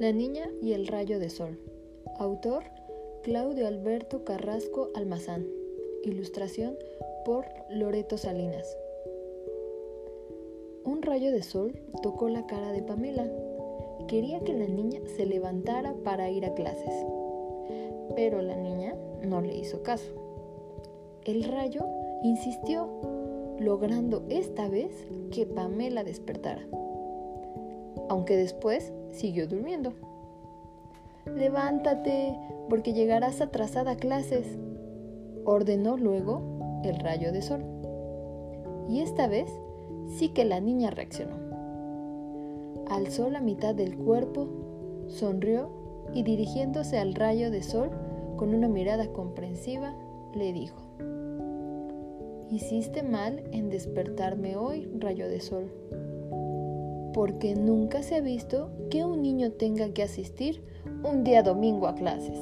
La niña y el rayo de sol. Autor Claudio Alberto Carrasco Almazán. Ilustración por Loreto Salinas. Un rayo de sol tocó la cara de Pamela. Quería que la niña se levantara para ir a clases. Pero la niña no le hizo caso. El rayo insistió, logrando esta vez que Pamela despertara aunque después siguió durmiendo. Levántate, porque llegarás atrasada a clases, ordenó luego el rayo de sol. Y esta vez sí que la niña reaccionó. Alzó la mitad del cuerpo, sonrió y dirigiéndose al rayo de sol con una mirada comprensiva, le dijo, Hiciste mal en despertarme hoy, rayo de sol porque nunca se ha visto que un niño tenga que asistir un día domingo a clases.